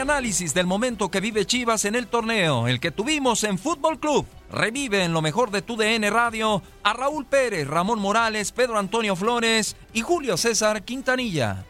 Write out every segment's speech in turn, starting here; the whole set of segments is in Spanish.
Análisis del momento que vive Chivas en el torneo, el que tuvimos en Fútbol Club. Revive en lo mejor de tu DN Radio a Raúl Pérez, Ramón Morales, Pedro Antonio Flores y Julio César Quintanilla.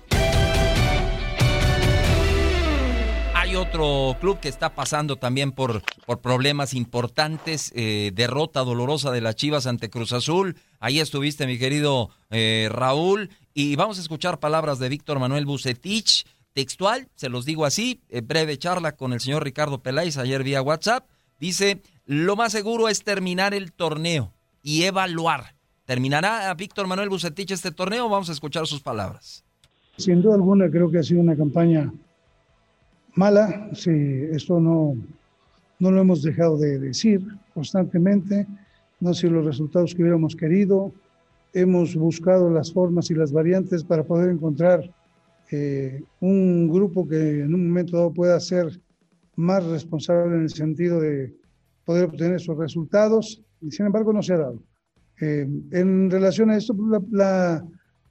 Hay otro club que está pasando también por, por problemas importantes, eh, derrota dolorosa de las Chivas ante Cruz Azul. Ahí estuviste, mi querido eh, Raúl, y vamos a escuchar palabras de Víctor Manuel Bucetich textual, se los digo así, eh, breve charla con el señor Ricardo Peláez ayer vía WhatsApp, dice, lo más seguro es terminar el torneo y evaluar. ¿Terminará Víctor Manuel Bucetich este torneo? Vamos a escuchar sus palabras. Sin duda alguna creo que ha sido una campaña mala, sí, esto no, no lo hemos dejado de decir constantemente, no han sido los resultados que hubiéramos querido, hemos buscado las formas y las variantes para poder encontrar eh, un grupo que en un momento dado pueda ser más responsable en el sentido de poder obtener esos resultados, y sin embargo no se ha dado. Eh, en relación a esto, pues, la,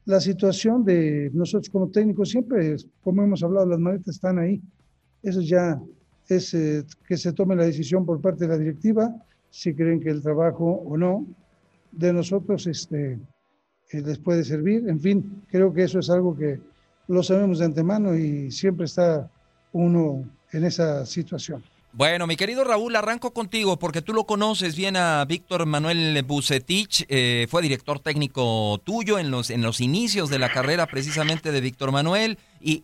la, situación de nosotros como técnicos siempre, como hemos hablado, las maletas están ahí. Eso ya es eh, que se tome la decisión por parte de la directiva, si creen que el trabajo o no de nosotros este, les puede servir. En fin, creo que eso es algo que lo sabemos de antemano y siempre está uno en esa situación. Bueno, mi querido Raúl, arranco contigo porque tú lo conoces bien a Víctor Manuel Bucetich, eh, fue director técnico tuyo en los, en los inicios de la carrera precisamente de Víctor Manuel y,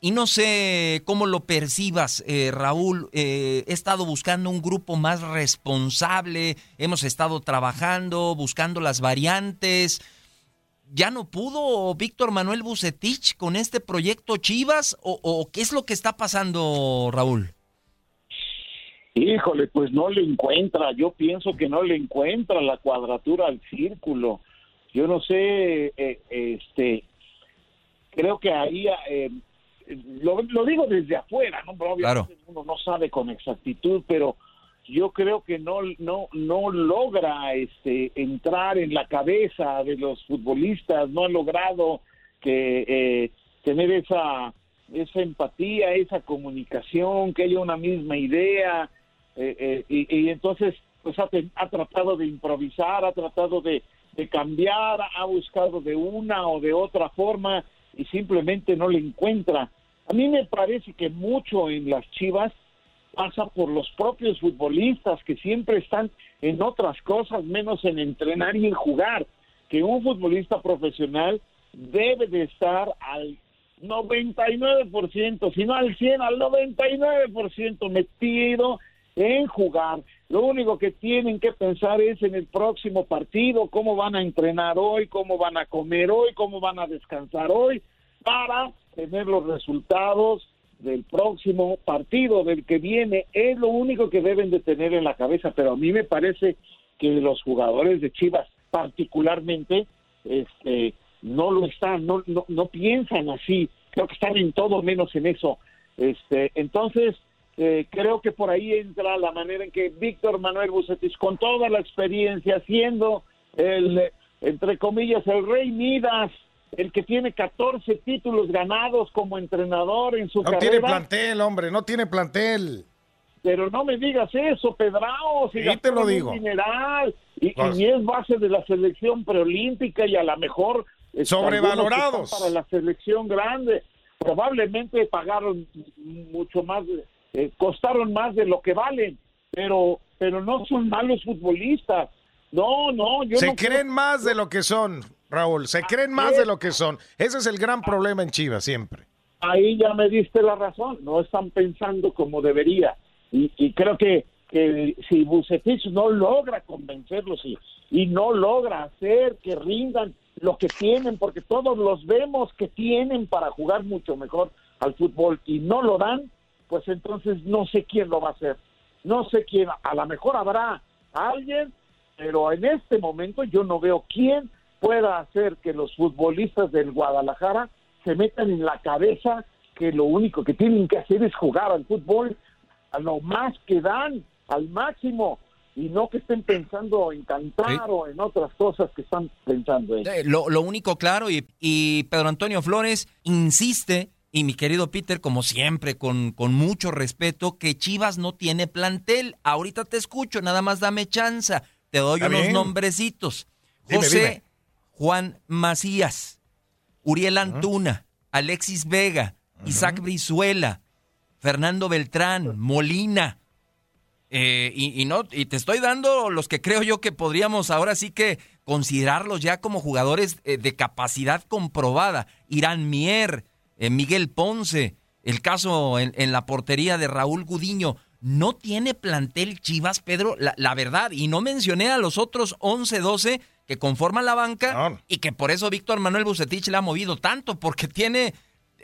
y, no sé cómo lo percibas, eh, Raúl, eh, he estado buscando un grupo más responsable, hemos estado trabajando, buscando las variantes, ¿Ya no pudo Víctor Manuel Bucetich con este proyecto Chivas? ¿O, qué es lo que está pasando, Raúl? Híjole, pues no le encuentra. Yo pienso que no le encuentra la cuadratura al círculo. Yo no sé, eh, este, creo que ahí, eh, lo, digo desde afuera, ¿no? Obviamente uno no sabe con exactitud, pero yo creo que no no no logra este entrar en la cabeza de los futbolistas no ha logrado que eh, tener esa esa empatía esa comunicación que haya una misma idea eh, eh, y, entonces pues ha, ha, tratado de improvisar ha tratado de, de cambiar ha buscado de una o de otra forma y simplemente no le encuentra. A mí me parece que mucho en las Chivas pasa por los propios futbolistas que siempre están en otras cosas menos en entrenar y en jugar, que un futbolista profesional debe de estar al 99%, si no al 100, al 99% metido en jugar. Lo único que tienen que pensar es en el próximo partido, cómo van a entrenar hoy, cómo van a comer hoy, cómo van a descansar hoy, para tener los resultados del próximo partido, del que viene. Es lo único que deben de tener en la cabeza, pero a mí me parece que los jugadores de Chivas particularmente este no lo están, no, no, no piensan así, creo que están en todo menos en eso. Este, entonces, eh, creo que por ahí entra la manera en que Víctor Manuel Bucetis, con toda la experiencia, siendo el, entre comillas, el rey Midas, el que tiene 14 títulos ganados como entrenador en su carrera. No tiene plantel, hombre, no tiene plantel. Pero no me digas eso, Pedrao. Si te lo digo. Mineral, y, y, es base de la selección preolímpica y a lo mejor... Sobrevalorados. Para la selección grande. Probablemente pagaron mucho más eh, costaron más de lo que valen, pero, pero no son malos futbolistas. No, no, yo Se creen más de lo que son, Raúl, se creen más de lo que son. Ese es el gran problema en Chivas siempre. Ahí ya me diste la razón, no están pensando como debería. Y, creo que, que si Bucetich no logra convencerlos y, y no logra hacer que rindan lo que tienen, porque todos los vemos que tienen para jugar mucho mejor al fútbol y no lo dan, pues entonces no sé quién lo va a hacer. No sé quién, a lo mejor habrá alguien, pero en este momento yo no veo quién pueda hacer que los futbolistas del Guadalajara se metan en la cabeza que lo único que tienen que hacer es jugar al fútbol a lo más que dan, al máximo, y no que estén pensando en cantar o en otras cosas que están pensando. En. Lo, lo único claro, y, y Pedro Antonio Flores insiste y mi querido Peter, como siempre, con, con mucho respeto, que Chivas no tiene plantel. Ahorita te escucho, nada más dame chanza. Te doy unos nombrecitos. José Juan Macías, Uriel Antuna, Alexis Vega, Isaac Brizuela, Fernando Beltrán, Molina. Eh, y, no, y te estoy dando los que creo yo que podríamos ahora sí que considerarlos ya como jugadores eh, de capacidad comprobada. Irán Mier, eh, Miguel Ponce, el caso en, la portería de Raúl Gudiño. No tiene plantel Chivas, Pedro, la, verdad. Y no mencioné a los otros 11, 12 que conforman la banca y que por eso Víctor Manuel Bucetich le ha movido tanto, porque tiene,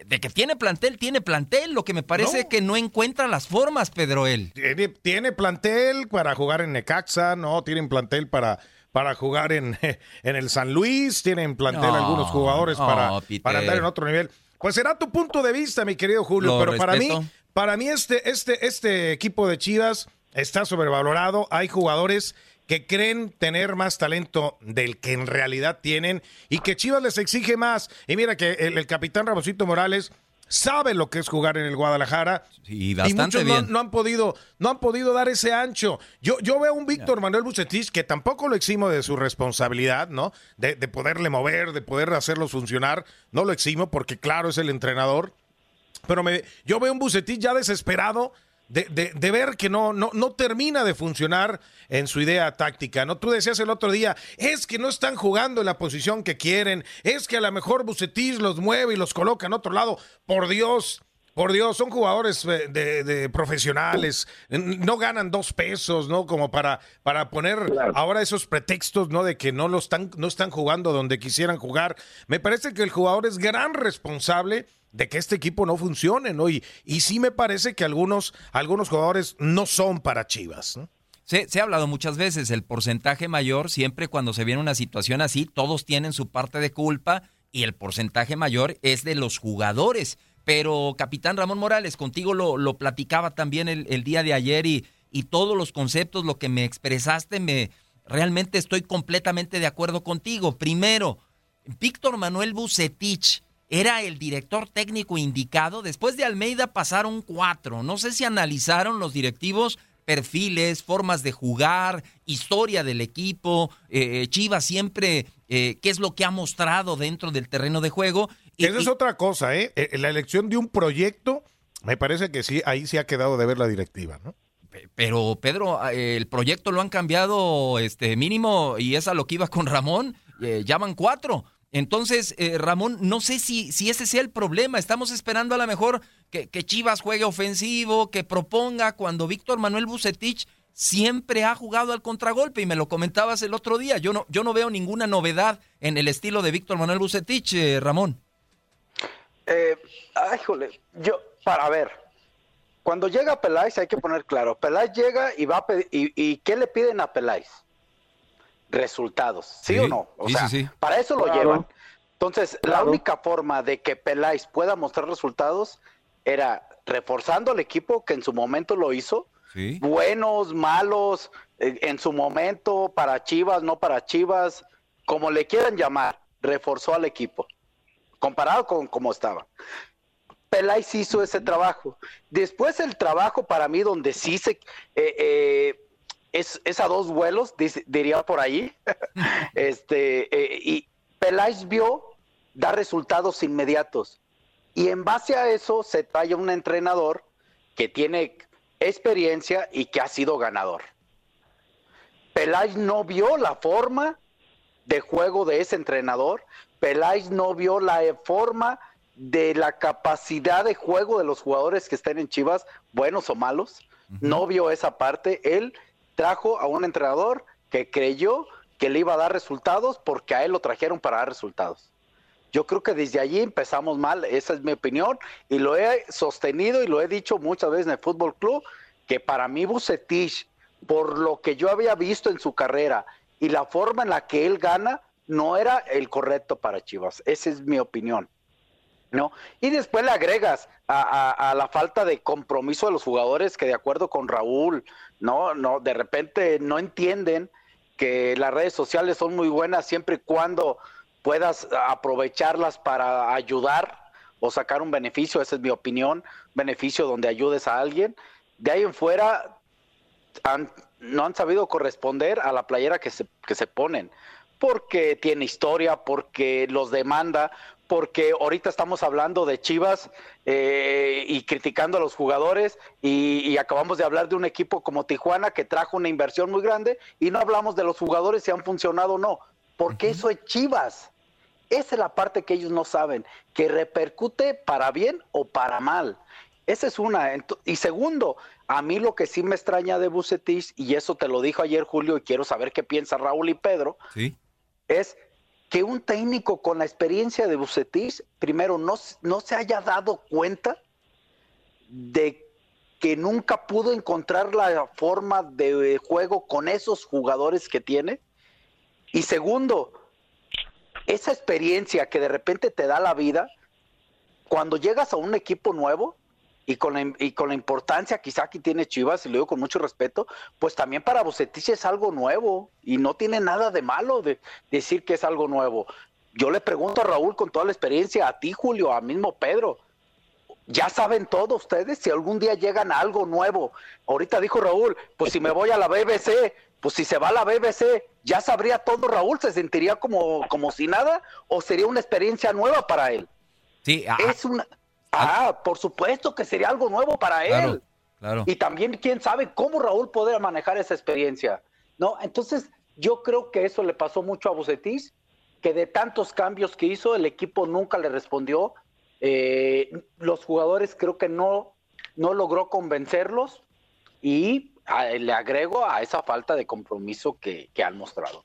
de que tiene plantel, tiene plantel. Lo que me parece que no encuentra las formas, Pedro, él. Tiene, plantel para jugar en Necaxa, no, tienen plantel para para jugar en, en el San Luis, tienen plantel algunos jugadores para, para andar en otro nivel. Pues será tu punto de vista, mi querido Julio, pero para mí, para mí este, este, este equipo de Chivas está sobrevalorado. Hay jugadores que creen tener más talento del que en realidad tienen y que Chivas les exige más. Y mira que el, capitán Ramosito Morales sabe lo que es jugar en el Guadalajara y, muchos No, han podido no han podido dar ese ancho. Yo yo veo a un Víctor Manuel Bucetich que tampoco lo eximo de su responsabilidad, ¿no? De, de, poderle mover, de poder hacerlo funcionar, no lo eximo porque claro es el entrenador, pero me yo veo un Bucetich ya desesperado de, de, ver que no, no, no termina de funcionar en su idea táctica. ¿no? Tú decías el otro día, es que no están jugando en la posición que quieren, es que a lo mejor Bucetis los mueve y los coloca en otro lado. Por Dios, por Dios, son jugadores eh, de, profesionales, no ganan dos pesos, ¿no? Como para, para poner ahora esos pretextos, ¿no? De que no lo están, no están jugando donde quisieran jugar. Me parece que el jugador es gran responsable de que este equipo no funcione, ¿no? Y, y sí me parece que algunos, algunos jugadores no son para Chivas, ¿no? Se, se, ha hablado muchas veces, el porcentaje mayor, siempre cuando se viene una situación así, todos tienen su parte de culpa y el porcentaje mayor es de los jugadores. Pero, capitán Ramón Morales, contigo lo, lo platicaba también el, el, día de ayer y, y todos los conceptos, lo que me expresaste, me realmente estoy completamente de acuerdo contigo. Primero, Víctor Manuel Bucetich, era el director técnico indicado. Después de Almeida pasaron cuatro. No sé si analizaron los directivos perfiles, formas de jugar, historia del equipo, eh, Chivas siempre, eh, qué es lo que ha mostrado dentro del terreno de juego. Esa es otra cosa, ¿eh? ¿eh? La elección de un proyecto, me parece que sí, ahí sí ha quedado de ver la directiva, ¿no? Pero Pedro, el proyecto lo han cambiado este mínimo y es a lo que iba con Ramón, ya van cuatro Entonces, eh, Ramón, no sé si, si ese sea el problema. Estamos esperando a lo mejor que, que Chivas juegue ofensivo, que proponga cuando Víctor Manuel Bucetich siempre ha jugado al contragolpe y me lo comentabas el otro día. Yo no, yo no veo ninguna novedad en el estilo de Víctor Manuel Bucetich, eh, Ramón. Eh, ay, jole, yo, para ver, cuando llega Peláez hay que poner claro, Peláez llega y va a pedir, y, ¿qué le piden a Peláez? Resultados, ¿sí, o no? O sea, para eso lo llevan. Entonces, la única forma de que Peláez pueda mostrar resultados era reforzando al equipo que en su momento lo hizo, buenos, malos, eh, en su momento, para Chivas, no para Chivas, como le quieran llamar, reforzó al equipo, comparado con cómo estaba. Peláez hizo ese trabajo. Después el trabajo para mí donde sí se... Eh, eh, es, a dos vuelos, diría por ahí. este, y Peláez vio dar resultados inmediatos. Y en base a eso se trae un entrenador que tiene experiencia y que ha sido ganador. Peláez no vio la forma de juego de ese entrenador, Peláez no vio la forma de la capacidad de juego de los jugadores que estén en Chivas, buenos o malos, no vio esa parte, él trajo a un entrenador que creyó que le iba a dar resultados porque a él lo trajeron para dar resultados. Yo creo que desde allí empezamos mal, esa es mi opinión, y lo he sostenido y lo he dicho muchas veces en el Fútbol Club, que para mí Bucetich, por lo que yo había visto en su carrera y la forma en la que él gana, no era el correcto para Chivas. Esa es mi opinión. ¿No? Y después le agregas a, la falta de compromiso de los jugadores que de acuerdo con Raúl, no, no, de repente no entienden que las redes sociales son muy buenas siempre y cuando puedas aprovecharlas para ayudar o sacar un beneficio, esa es mi opinión, beneficio donde ayudes a alguien. De ahí en fuera no han sabido corresponder a la playera que se, que se ponen, porque tiene historia, porque los demanda, porque ahorita estamos hablando de Chivas eh, y criticando a los jugadores y, acabamos de hablar de un equipo como Tijuana que trajo una inversión muy grande y no hablamos de los jugadores si han funcionado o no porque eso es Chivas. Esa es la parte que ellos no saben, que repercute para bien o para mal. Esa es una. Y segundo, a mí lo que sí me extraña de Bucetis, y eso te lo dijo ayer Julio, y quiero saber qué piensa Raúl y Pedro, es que un técnico con la experiencia de Bucetis, primero, no, no se haya dado cuenta de que nunca pudo encontrar la forma de juego con esos jugadores que tiene. Y segundo, esa experiencia que de repente te da la vida, cuando llegas a un equipo nuevo y con la, y con la importancia quizá que tiene Chivas, y lo digo con mucho respeto, pues también para Bucetich es algo nuevo y no tiene nada de malo de decir que es algo nuevo. Yo le pregunto a Raúl con toda la experiencia, a ti Julio, a mismo Pedro, ya saben todo ustedes si algún día llegan a algo nuevo. Ahorita dijo Raúl, pues si me voy a la BBC, pues si se va a la BBC, ya sabría todo Raúl, se sentiría como, como si nada, o sería una experiencia nueva para él. Sí, ah, es una. Ah, ah, por supuesto que sería algo nuevo para él. Claro. Y también quién sabe cómo Raúl podría manejar esa experiencia. ¿No? Entonces, yo creo que eso le pasó mucho a Bucetis, que de tantos cambios que hizo, el equipo nunca le respondió. Eh, los jugadores creo que no, no logró convencerlos y le agrego a esa falta de compromiso que, que han mostrado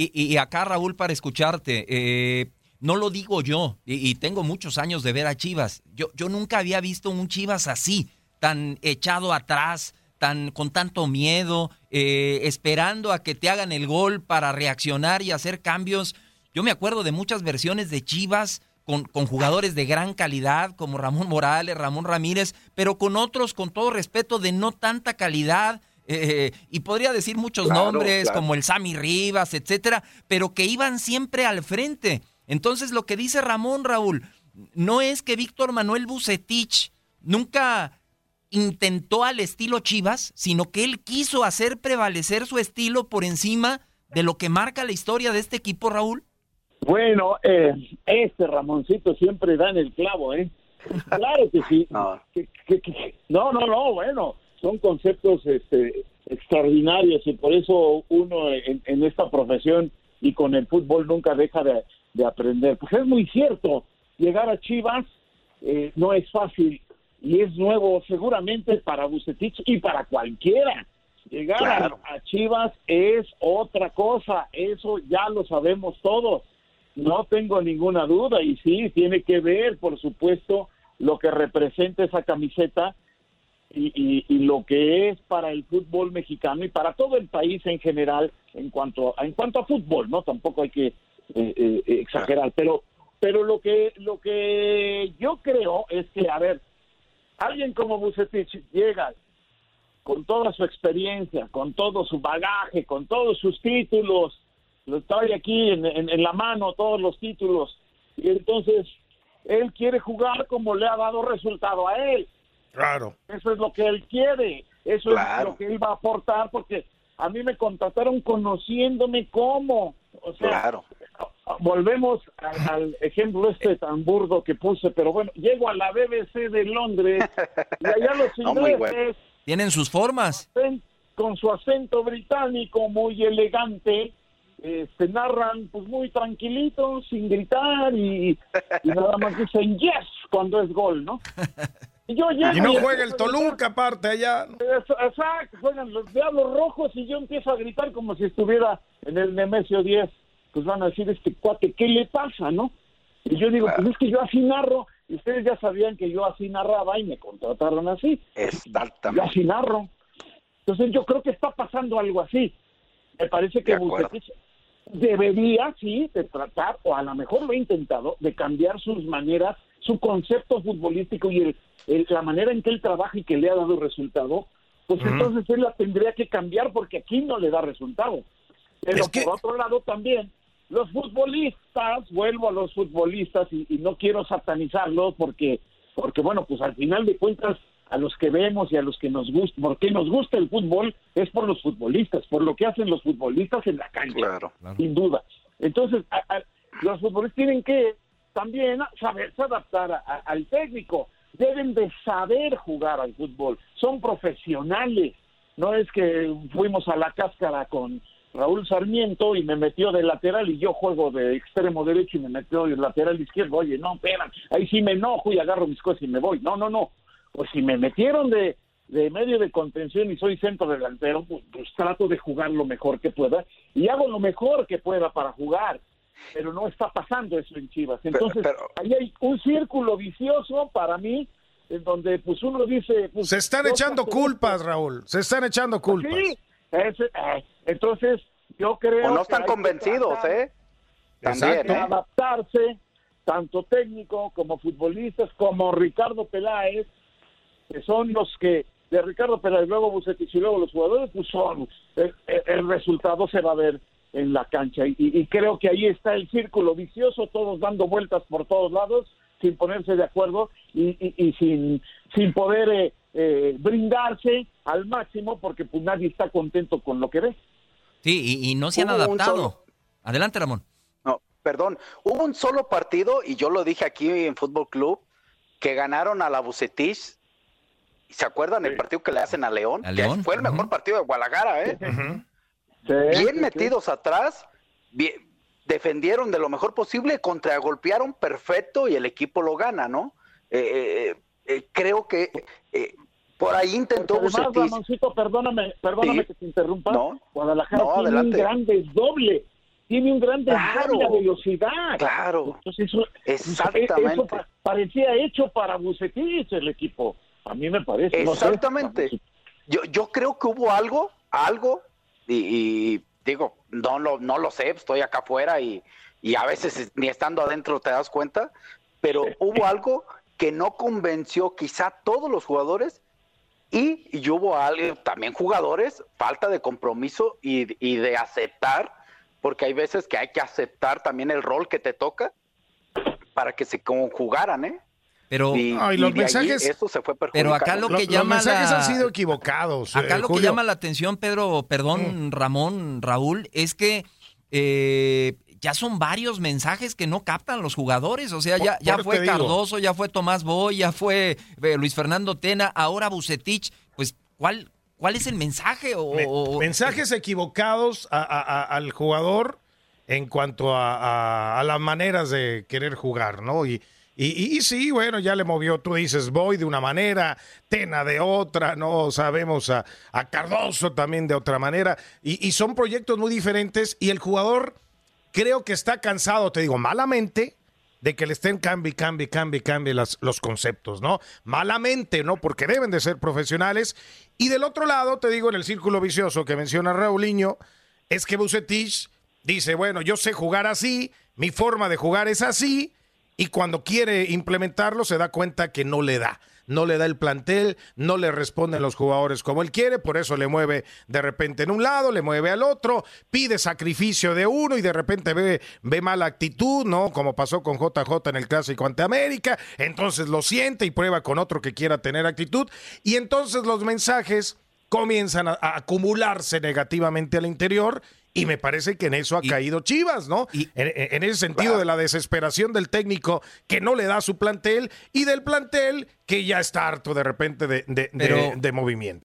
Y, y acá, Raúl, para escucharte, eh, no lo digo yo, y, tengo muchos años de ver a Chivas. Yo, yo nunca había visto un Chivas así, tan echado atrás, tan con tanto miedo, eh, esperando a que te hagan el gol para reaccionar y hacer cambios. Yo me acuerdo de muchas versiones de Chivas con, con, jugadores de gran calidad como Ramón Morales, Ramón Ramírez, pero con otros, con todo respeto, de no tanta calidad. Eh, y podría decir muchos claro, nombres claro. como el Sammy Rivas, etcétera, pero que iban siempre al frente. Entonces, lo que dice Ramón Raúl, no es que Víctor Manuel Bucetich nunca intentó al estilo Chivas, sino que él quiso hacer prevalecer su estilo por encima de lo que marca la historia de este equipo, Raúl. Bueno, eh, este Ramoncito siempre da en el clavo, ¿eh? Claro que sí. No, que, que, que, no, no, no, bueno, son conceptos este, extraordinarios y por eso uno en, en, esta profesión y con el fútbol nunca deja de, de aprender. Pues es muy cierto, llegar a Chivas eh, no es fácil y es nuevo seguramente para Bucetich y para cualquiera. Llegar claro. a, a Chivas es otra cosa, eso ya lo sabemos todos. No tengo ninguna duda y sí, tiene que ver, por supuesto, lo que representa esa camiseta y, y, y, lo que es para el fútbol mexicano y para todo el país en general en cuanto a, en cuanto a fútbol, ¿no? Tampoco hay que eh, eh, exagerar, pero pero lo que lo que yo creo es que a ver, alguien como Bucetich llega con toda su experiencia, con todo su bagaje, con todos sus títulos, lo estoy aquí en, en, la mano todos los títulos y entonces él quiere jugar como le ha dado resultado a él. Claro. Eso es lo que él quiere, eso claro. es lo que él va a aportar porque a mí me contrataron conociéndome como, o sea, claro. volvemos al, al, ejemplo este tan burdo que puse, pero bueno, llego a la BBC de Londres y allá los ingleses no, bueno. tienen sus formas con su acento británico muy elegante este, narran pues muy tranquilitos, sin gritar y, y nada más dicen yes cuando es gol, ¿no? Y, yo llego y no juega el Toluca aparte allá. Exacto, juegan los Diablos Rojos y yo empiezo a gritar como si estuviera en el Nemesio 10. Pues van a decir, este cuate, ¿qué le pasa, no? Y yo digo, claro. pues es que yo así narro, y ustedes ya sabían que yo así narraba y me contrataron así. Exactamente. Yo así narro. Entonces yo creo que está pasando algo así. Me parece que Bucetich debería, sí, de tratar, o a lo mejor lo ha intentado, de cambiar sus maneras, su concepto futbolístico y el, el, la manera en que él trabaja y que le ha dado resultado, pues uh -huh. entonces él la tendría que cambiar porque aquí no le da resultado. Pero es que... por otro lado también, los futbolistas, vuelvo a los futbolistas y, y no quiero satanizarlos porque, porque bueno, pues al final de cuentas a los que vemos y a los que nos gusta, porque nos gusta el fútbol es por los futbolistas, por lo que hacen los futbolistas en la cancha, claro, claro. sin duda. Entonces, a, a, los futbolistas tienen que también saberse adaptar a, al técnico, deben de saber jugar al fútbol, son profesionales, no es que fuimos a la cáscara con Raúl Sarmiento y me metió de lateral y yo juego de extremo derecho y me metió de lateral izquierdo, oye, no, espera, ahí sí me enojo y agarro mis cosas y me voy, no, no, no, pues si me metieron de, de medio de contención y soy centro delantero, pues, pues, trato de jugar lo mejor que pueda y hago lo mejor que pueda para jugar, pero no está pasando eso en Chivas. Entonces, pero, pero... ahí hay un círculo vicioso para mí en donde pues uno dice... Pues, Se están echando culpas, Raúl. Se están echando culpas. Sí, ese- eh, entonces yo creo... O no están que convencidos, tratar ¿eh? También, ¿eh? adaptarse, tanto técnico como futbolistas, como Ricardo Peláez, que son los que, de Ricardo Peláez, luego Bucetich y luego los jugadores, pues son, el, el- el resultado se va a ver en la cancha. Y, y creo que ahí está el círculo vicioso, todos dando vueltas por todos lados, sin ponerse de acuerdo y, y- y sin, sin poder eh, eh, brindarse al máximo, porque pues nadie está contento con lo que ve. Sí, y, y no se han adaptado. solo- Adelante, Ramón. No, perdón. Hubo un solo partido, y yo lo dije aquí en Fútbol Club, que ganaron a la Bucetich. ¿Se acuerdan el partido que le hacen a León? A Que León, fue el mejor partido de Guadalajara, ¿eh? Sí, Bien sí, metidos atrás, bien- defendieron de lo mejor posible, contragolpearon perfecto y el equipo lo gana, ¿no? Eh, eh, eh, creo que eh, por ahí intentó además, Bucetich. Ramoncito, perdóname, perdóname Sí. que te interrumpa. No. Guadalajara No, tiene adelante. un gran desdoble. Tiene un gran Claro. de velocidad. Claro, Entonces, eso, Exactamente. eso pa- parecía hecho para Bucetich el equipo. A mí me parece. no sé. Exactamente. Yo, yo creo que hubo algo, algo, y, y digo, no lo, no lo sé, estoy acá afuera y, y a veces ni estando adentro te das cuenta, pero hubo algo que no convenció quizá a todos los jugadores y, y hubo algo, también jugadores, falta de compromiso y, y de aceptar, porque hay veces que hay que aceptar también el rol que te toca para que se conjugaran, ¿eh? Pero, Y, No, y y los mensajes- eso se fue pero acá lo Lo- que los llama mensajes la- han sido equivocados. Acá eh, lo que llama la atención, Pedro, perdón, Ramón, Raúl, es que eh, ya son varios mensajes que no captan los jugadores. O sea, Por- ya, ya por fue digo. Cardoso, ya fue Tomás Boy, ya fue eh, Luis Fernando Tena, ahora Bucetich. Pues, ¿cuál, cuál es el mensaje? O, Me- o- mensajes equivocados a- a- a- al jugador en cuanto a, a- a las maneras de querer jugar, ¿no? Y, y, y sí, bueno, ya le movió, tú dices, voy de una manera, Tena de otra, ¿no? Sabemos a, a Cardoso también de otra manera. Y, son proyectos muy diferentes y el jugador creo que está cansado, te digo, malamente, de que le estén cambie, cambie, cambie, cambie los conceptos, ¿no? Malamente, ¿no? Porque deben de ser profesionales. Y del otro lado, te digo, en el círculo vicioso que menciona Raulinho, es que Bucetich dice, bueno, yo sé jugar así, mi forma de jugar es así, y cuando quiere implementarlo se da cuenta que no le da. No le da el plantel, no le responden los jugadores como él quiere, por eso le mueve de repente en un lado, le mueve al otro, pide sacrificio de uno y de repente ve, ve mala actitud, ¿no? Como pasó con JJ en el clásico ante América, entonces lo siente y prueba con otro que quiera tener actitud, y entonces los mensajes comienzan a, a acumularse negativamente al interior y me parece que en eso ha caído Chivas, ¿no? y- en, en ese sentido de la desesperación del técnico que no le da su plantel y del plantel que ya está harto de repente de, de- de- de movimiento.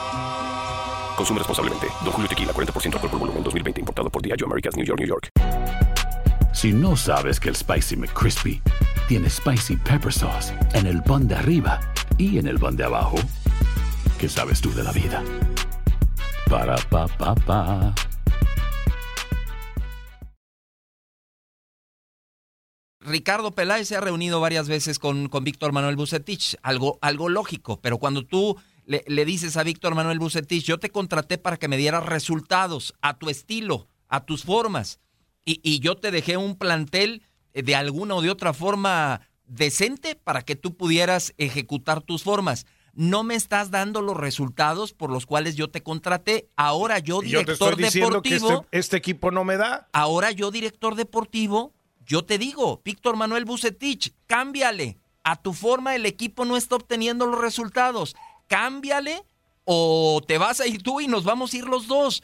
Consume responsablemente. Don Julio Tequila, 40% alcohol por volumen, 2020. Importado por Diageo Americas, New York, New York. Si no sabes que el Spicy McCrispy tiene Spicy Pepper Sauce en el pan de arriba y en el pan de abajo, ¿Qué sabes tú de la vida? Para, pa, pa, pa. Ricardo Peláez se ha reunido varias veces con, con Víctor Manuel Bucetich, algo, algo lógico, pero cuando tú le, le dices a Víctor Manuel Bucetich, yo te contraté para que me dieras resultados a tu estilo, a tus formas, y, y yo te dejé un plantel de alguna o de otra forma decente para que tú pudieras ejecutar tus formas. No me estás dando los resultados por los cuales yo te contraté. Ahora yo, Y yo te director estoy diciendo que deportivo, este, este equipo no me da. ahora yo, director deportivo, yo te digo, Víctor Manuel Bucetich, cámbiale. A tu forma el equipo no está obteniendo los resultados. Cámbiale o te vas a ir tú y nos vamos a ir los dos.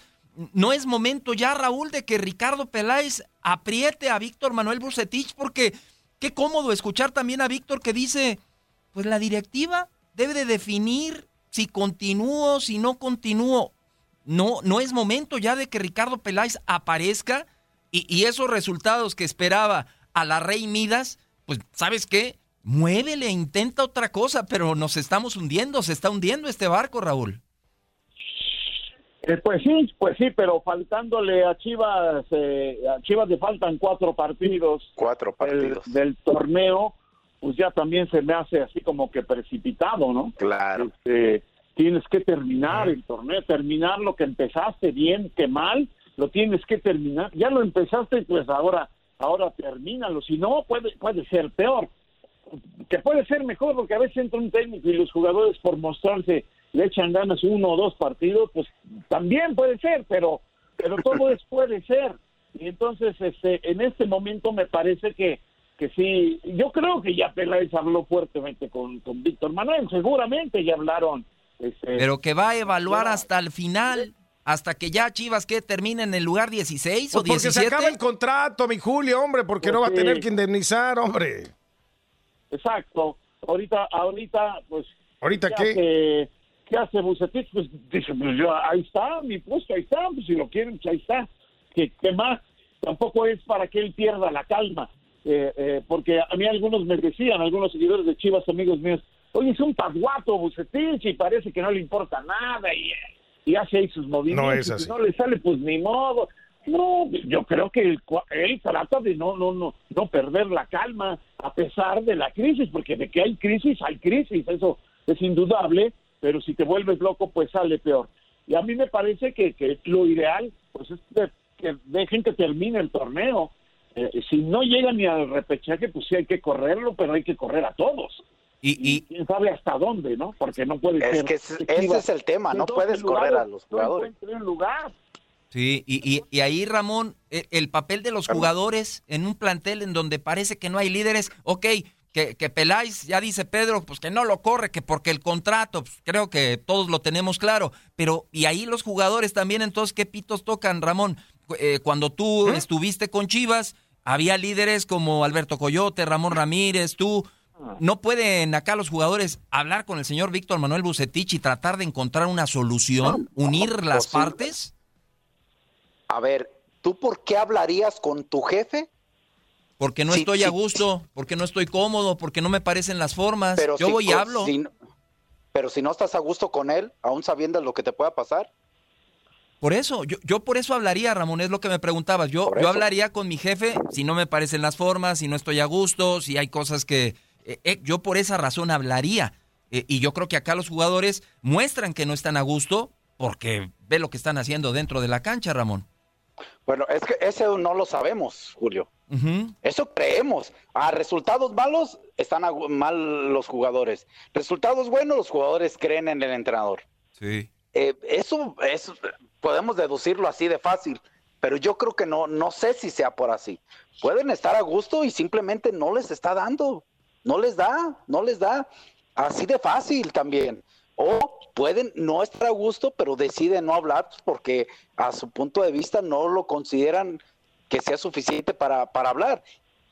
No es momento ya, Raúl, de que Ricardo Peláez apriete a Víctor Manuel Bucetich porque qué cómodo escuchar también a Víctor que dice, pues la directiva debe de definir si continúo, si no continúo. No, no es momento ya de que Ricardo Peláez aparezca y, y esos resultados que esperaba a la Rey Midas, pues, ¿sabes qué? Muévele, intenta otra cosa, pero nos estamos hundiendo, se está hundiendo este barco, Raúl. Eh, pues sí, pues sí, pero faltándole a Chivas, eh, a Chivas le faltan cuatro partidos. Cuatro del- partidos. Del, torneo, pues ya también se me hace así como que precipitado, ¿no? Claro. Este, tienes que terminar el torneo, terminar lo que empezaste bien, que mal, lo tienes que terminar. Ya lo empezaste, pues ahora, ahora termínalo. Si no, puede, puede ser peor. Que puede ser mejor, porque a veces entra un técnico y los jugadores por mostrarse le echan ganas uno o dos partidos, pues también puede ser, pero, pero todo es puede ser. Y entonces, este, en este momento me parece que, que sí, yo creo que ya Peláez habló fuertemente con, con Víctor Manuel, seguramente ya hablaron. Este, Pero que va a evaluar Ya. hasta el final, hasta que ya Chivas que termine en el lugar 16 o Pues porque se 17. acaba el contrato, mi Julio, hombre, porque no va a Pues tener que indemnizar, hombre. Exacto. Ahorita, ahorita, pues. ¿Ahorita qué? Hace, ¿Qué hace Bucetich? Pues dice, pues yo, ahí está, mi puesto, ahí está, pues si lo quieren, pues ahí está. ¿Qué, qué más? Tampoco es para que él pierda la calma. Eh, eh, porque a mí algunos me decían, algunos seguidores de Chivas, amigos míos, oye, es un pasguato Bucetich y parece que no le importa nada y, y hace ahí sus movimientos. No es y así. Si no le sale, pues ni modo. No, yo creo que él, cua- él trata de no, no, no, no perder la calma a pesar de la crisis, porque de que hay crisis, hay crisis, eso es indudable, pero si te vuelves loco, pues sale peor. Y a mí me parece que, que lo ideal, pues es de- que dejen que termine el torneo. Eh, si no llega ni al repechaje, pues sí hay que correrlo, pero hay que correr a todos. Y, quién sabe hasta dónde, ¿no? Porque no puede Es ser. que ese- que ese Chivas es el tema, no puedes correr a los no jugadores. encuentre un lugar. Sí, y, y- y ahí, Ramón, e- el papel de los jugadores en un plantel en donde parece que no hay líderes, ok, que, que Peláez, ya dice Pedro, pues que no lo corre, que porque el contrato, pues, creo que todos lo tenemos claro, pero y ahí los jugadores también, entonces, ¿qué pitos tocan, Ramón? Eh, cuando tú estuviste con Chivas, había líderes como Alberto Coyote, Ramón Ramírez, tú. ¿No pueden acá los jugadores hablar con el señor Víctor Manuel Bucetich y tratar de encontrar una solución, unir las partes? A ver, ¿tú por qué hablarías con tu jefe? Porque no estoy a gusto, porque no estoy cómodo, porque no me parecen las formas. Pero Yo si voy y hablo. pero si no estás a gusto con él, aún sabiendo lo que te pueda pasar, Por eso, yo, yo por eso hablaría, Ramón, es lo que me preguntabas. Yo, yo hablaría con mi jefe si no me parecen las formas, si no estoy a gusto, si hay cosas que... eh, eh, yo por esa razón hablaría. Eh, y yo creo que acá los jugadores muestran que no están a gusto porque ve lo que están haciendo dentro de la cancha, Ramón. Bueno, es que eso no lo sabemos, Julio. Eso creemos. A resultados malos están mal los jugadores. Resultados buenos, los jugadores creen en el entrenador. Sí. Eh, eso, eso podemos deducirlo así de fácil, pero yo creo que no, no sé si sea por así. Pueden estar a gusto y simplemente no les está dando, no les da, no les da, así de fácil también. O pueden no estar a gusto, pero deciden no hablar porque a su punto de vista no lo consideran que sea suficiente para, para hablar.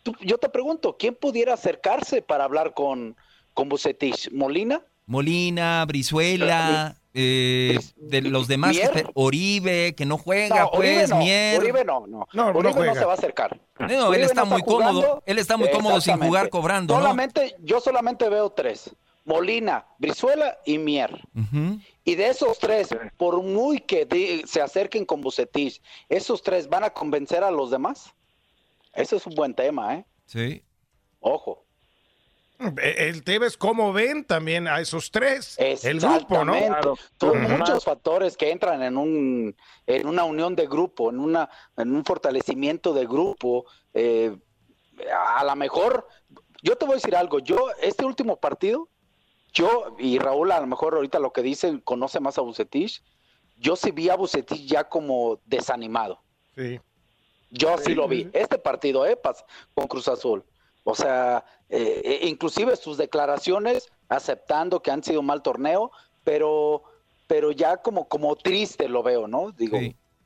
Tú- yo te pregunto, ¿quién pudiera acercarse para hablar con, con Bucetich? ¿Molina? Molina, Brizuela, eh, de los demás, Mier. que- Oribe, que no juega, No, Oribe pues, no, Mier. Oribe no, no. No, no Oribe no, juega. se va a acercar. No, él Oribe está no muy cómodo, él está muy cómodo sin jugar cobrando, ¿no? Solamente, yo solamente veo tres. Molina, Brizuela y Mier. Y de esos tres, por muy que se acerquen con Bucetich, ¿esos tres van a convencer a los demás? Ese es un buen tema, ¿eh? Sí. Ojo. Eh, el Tevez, ¿cómo ven también a esos tres? El grupo, ¿no? Son muchos factores que entran en un en una unión de grupo, en una en un fortalecimiento de grupo. Eh, a lo mejor, yo te voy a decir algo. Yo este último partido, yo y Raúl a lo mejor ahorita lo que dice conoce más a Bucetich. Yo sí vi a Bucetich ya como desanimado. Sí. Yo sí lo vi. Este partido, ¿eh? Con Cruz Azul. O sea, eh, e inclusive sus declaraciones aceptando que han sido un mal torneo, pero, pero ya como, como triste lo veo, ¿no? Digo,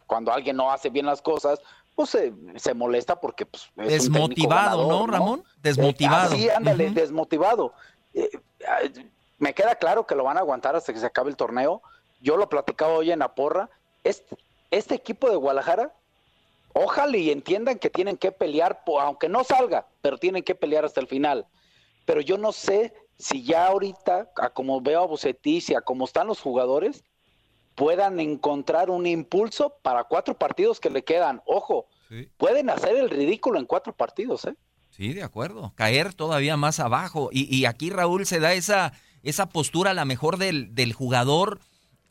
cuando alguien no hace bien las cosas, pues se, molesta porque pues, es desmotivado, ¿no, Ramón? Desmotivado. sí, ándale, desmotivado. Eh, me queda claro que lo van a aguantar hasta que se acabe el torneo. Yo lo platicaba hoy en la porra. Este, este equipo de Guadalajara Ojalá y entiendan que tienen que pelear, aunque no salga, pero tienen que pelear hasta el final. Pero yo no sé si ya ahorita, a como veo a Bucetich y a como están los jugadores, puedan encontrar un impulso para cuatro partidos que le quedan. Ojo, pueden hacer el ridículo en cuatro partidos, ¿eh? Sí, de acuerdo. Caer todavía más abajo. Y, y aquí Raúl se da esa, esa postura, a la mejor del, del jugador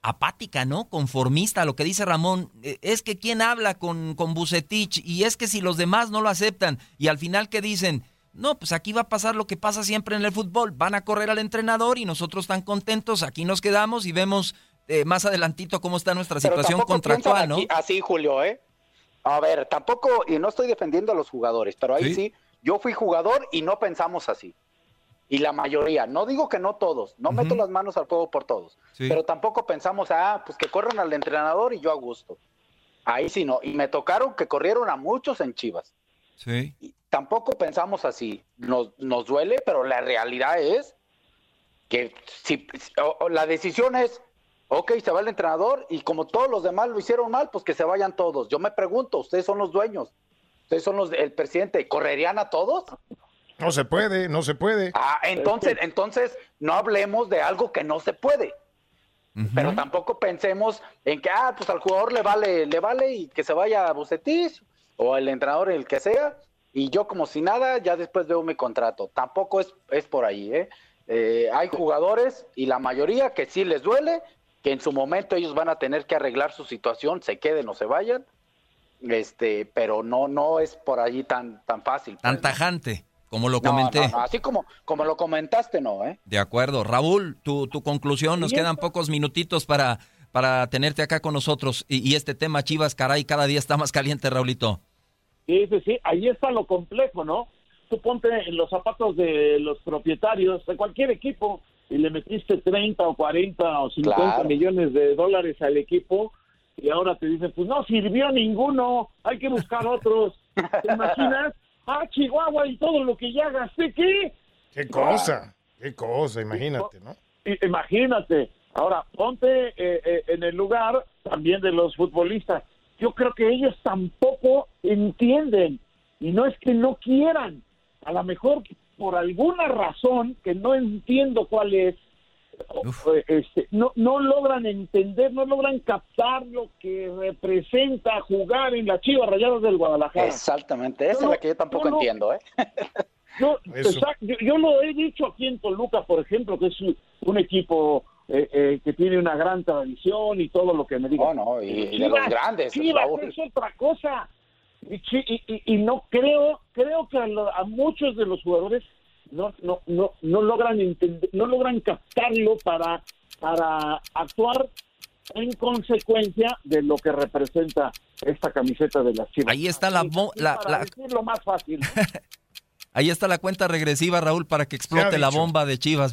apática, ¿no? Conformista, lo que dice Ramón, eh, es que quién habla con, con Bucetich y es que si los demás no lo aceptan y al final que dicen, no, pues aquí va a pasar lo que pasa siempre en el fútbol, van a correr al entrenador y nosotros tan contentos, aquí nos quedamos y vemos eh, más adelantito cómo está nuestra situación contractual, ¿no? así, Julio, ¿eh? A ver, tampoco, y no estoy defendiendo a los jugadores, pero ahí sí yo fui jugador y no pensamos así y la mayoría, no digo que no todos, no meto las manos al fuego por todos, pero tampoco pensamos, ah, pues que corran al entrenador y yo a gusto. Ahí sí no, y me tocaron que corrieron a muchos en Chivas. Sí. tampoco pensamos así, nos, nos duele, pero la realidad es que si la decisión es, ok, se va el entrenador y como todos los demás lo hicieron mal, pues que se vayan todos. Yo me pregunto, ustedes son los dueños, ustedes son los el presidente, ¿correrían a todos? No se puede, no se puede. Ah, entonces, entonces no hablemos de algo que no se puede. Pero tampoco pensemos en que, ah, pues al jugador le vale, le vale y que se vaya a Bucetis o el entrenador, el que sea, y yo como si nada, ya después veo mi contrato. Tampoco es, es por ahí, ¿eh? ¿eh? Hay jugadores y la mayoría que sí les duele, que en su momento ellos van a tener que arreglar su situación, se queden o se vayan, este, pero no, no es por allí tan, tan fácil. Pues, tan tajante. Como lo comenté. así como, como lo comentaste, no, ¿eh? De acuerdo. Raúl, tu, tu conclusión, nos quedan pocos minutitos para, para tenerte acá con nosotros. Y, este tema, Chivas, caray, cada día está más caliente, Raulito. Sí, sí, sí, ahí está lo complejo, ¿no? Tú ponte en los zapatos de los propietarios de cualquier equipo y le metiste 30 o 40 o 50 millones de dólares al equipo y ahora te dicen, pues no sirvió ninguno, hay que buscar otros. ¿Te imaginas? Ah, Chihuahua y todo lo que ya gasté, ¿qué? Qué cosa, qué cosa, imagínate, ¿no? Imagínate. Ahora, ponte eh, eh, en el lugar también de los futbolistas. Yo creo que ellos tampoco entienden y no es que no quieran. A lo mejor por alguna razón que no entiendo cuál es, este, no, no logran entender, no logran captar lo que representa jugar en la Chivas Rayadas del Guadalajara. Exactamente, esa es la que yo tampoco entiendo. ¿eh? Yo, yo, lo he dicho aquí en Toluca, por ejemplo, que es un equipo eh, eh, que tiene una gran tradición y todo lo que me digan. No, no, y, de los grandes. Chivas es otra cosa. Y, y, y, no creo, creo que a muchos de los jugadores no, no, no, no logran entender, no logran captarlo para, para actuar en consecuencia de lo que representa esta camiseta de las Chivas. Ahí está la, la, la... más fácil. Ahí está la cuenta regresiva, Raúl, para que explote la bomba de Chivas.